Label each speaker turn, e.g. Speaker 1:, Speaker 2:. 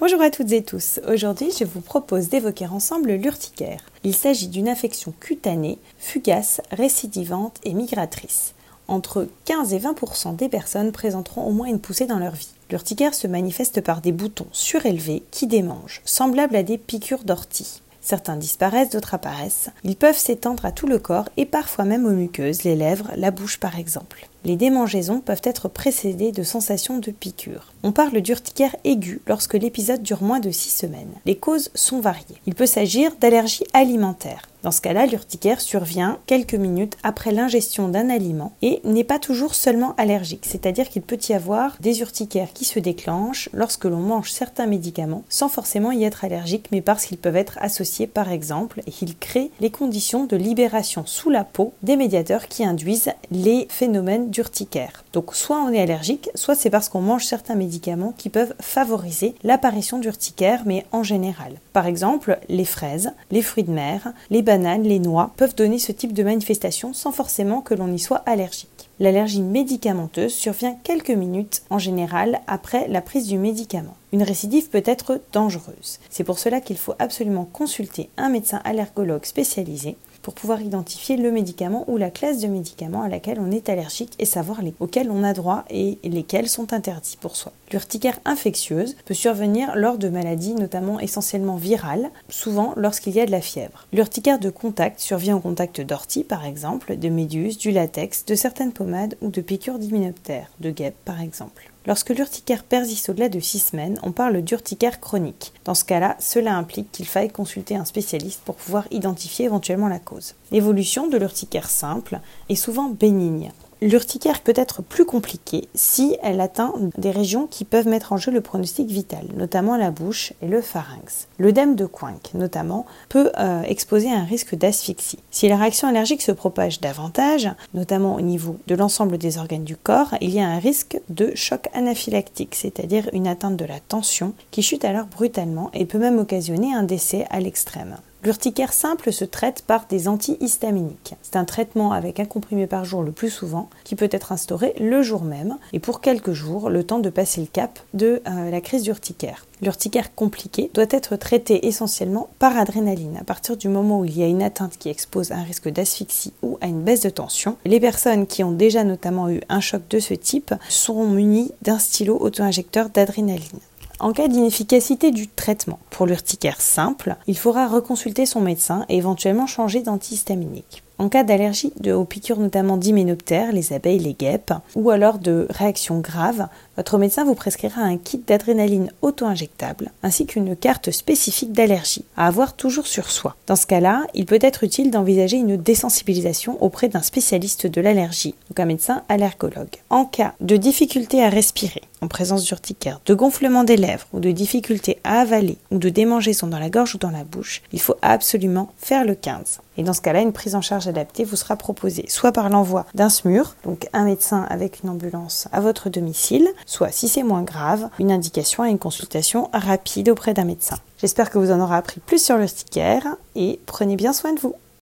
Speaker 1: Bonjour à toutes et tous. Aujourd'hui, je vous propose d'évoquer ensemble l'urticaire. Il s'agit d'une affection cutanée, fugace, récidivante et migratrice. Entre 15 et 20% des personnes présenteront au moins une poussée dans leur vie. L'urticaire se manifeste par des boutons surélevés qui démangent, semblables à des piqûres d'ortie. Certains disparaissent, d'autres apparaissent. Ils peuvent s'étendre à tout le corps et parfois même aux muqueuses, les lèvres, la bouche par exemple. Les démangeaisons peuvent être précédées de sensations de piqûres. On parle d'urticaire aiguë lorsque l'épisode dure moins de 6 semaines. Les causes sont variées. Il peut s'agir d'allergies alimentaires. Dans ce cas-là, l'urticaire survient quelques minutes après l'ingestion d'un aliment et n'est pas toujours seulement allergique, c'est-à-dire qu'il peut y avoir des urticaires qui se déclenchent lorsque l'on mange certains médicaments sans forcément y être allergique, mais parce qu'ils peuvent être associés par exemple et qu'ils créent les conditions de libération sous la peau des médiateurs qui induisent les phénomènes d'urticaire. Donc soit on est allergique, soit c'est parce qu'on mange certains médicaments qui peuvent favoriser l'apparition d'urticaire, mais en général. Par exemple, les fraises, les fruits de mer, les bananes, les noix peuvent donner ce type de manifestation sans forcément que l'on y soit allergique. L'allergie médicamenteuse survient quelques minutes en général après la prise du médicament. Une récidive peut être dangereuse. C'est pour cela qu'il faut absolument consulter un médecin allergologue spécialisé pour pouvoir identifier le médicament ou la classe de médicaments à laquelle on est allergique et savoir auxquels on a droit et lesquels sont interdits pour soi. L'urticaire infectieuse peut survenir lors de maladies notamment essentiellement virales, souvent lorsqu'il y a de la fièvre. L'urticaire de contact survient au contact d'orties par exemple, de méduses, du latex, de certaines pommades ou de piqûres d'hyménoptères, de guêpes par exemple. Lorsque l'urticaire persiste au-delà de 6 semaines, on parle d'urticaire chronique. Dans ce cas-là, cela implique qu'il faille consulter un spécialiste pour pouvoir identifier éventuellement la cause. L'évolution de l'urticaire simple est souvent bénigne. L'urticaire peut être plus compliquée si elle atteint des régions qui peuvent mettre en jeu le pronostic vital, notamment la bouche et le pharynx. L'œdème de Quincke, notamment, peut euh, exposer un risque d'asphyxie. Si la réaction allergique se propage davantage, notamment au niveau de l'ensemble des organes du corps, il y a un risque de choc anaphylactique, c'est-à-dire une atteinte de la tension qui chute alors brutalement et peut même occasionner un décès à l'extrême. L'urticaire simple se traite par des antihistaminiques. C'est un traitement avec un comprimé par jour le plus souvent qui peut être instauré le jour même et pour quelques jours, le temps de passer le cap de euh, la crise d'urticaire. L'urticaire compliqué doit être traité essentiellement par adrénaline. À partir du moment où il y a une atteinte qui expose à un risque d'asphyxie ou à une baisse de tension, les personnes qui ont déjà notamment eu un choc de ce type seront munies d'un stylo auto-injecteur d'adrénaline. En cas d'inefficacité du traitement pour l'urticaire simple, il faudra reconsulter son médecin et éventuellement changer d'antihistaminique. En cas d'allergie aux piqûres notamment d'hyménoptères, les abeilles, les guêpes, ou alors de réactions graves, votre médecin vous prescrira un kit d'adrénaline auto-injectable ainsi qu'une carte spécifique d'allergie à avoir toujours sur soi. Dans ce cas-là, il peut être utile d'envisager une désensibilisation auprès d'un spécialiste de l'allergie, donc un médecin allergologue. En cas de difficulté à respirer, en présence d'urticaire, de gonflement des lèvres ou de difficulté à avaler ou de démangeaison dans la gorge ou dans la bouche, il faut absolument faire le 15. Et dans ce cas-là, une prise en charge adaptée vous sera proposée soit par l'envoi d'un SMUR, donc un médecin avec une ambulance à votre domicile, soit si c'est moins grave, une indication à une consultation rapide auprès d'un médecin. J'espère que vous en aurez appris plus sur le sticker et prenez bien soin de vous.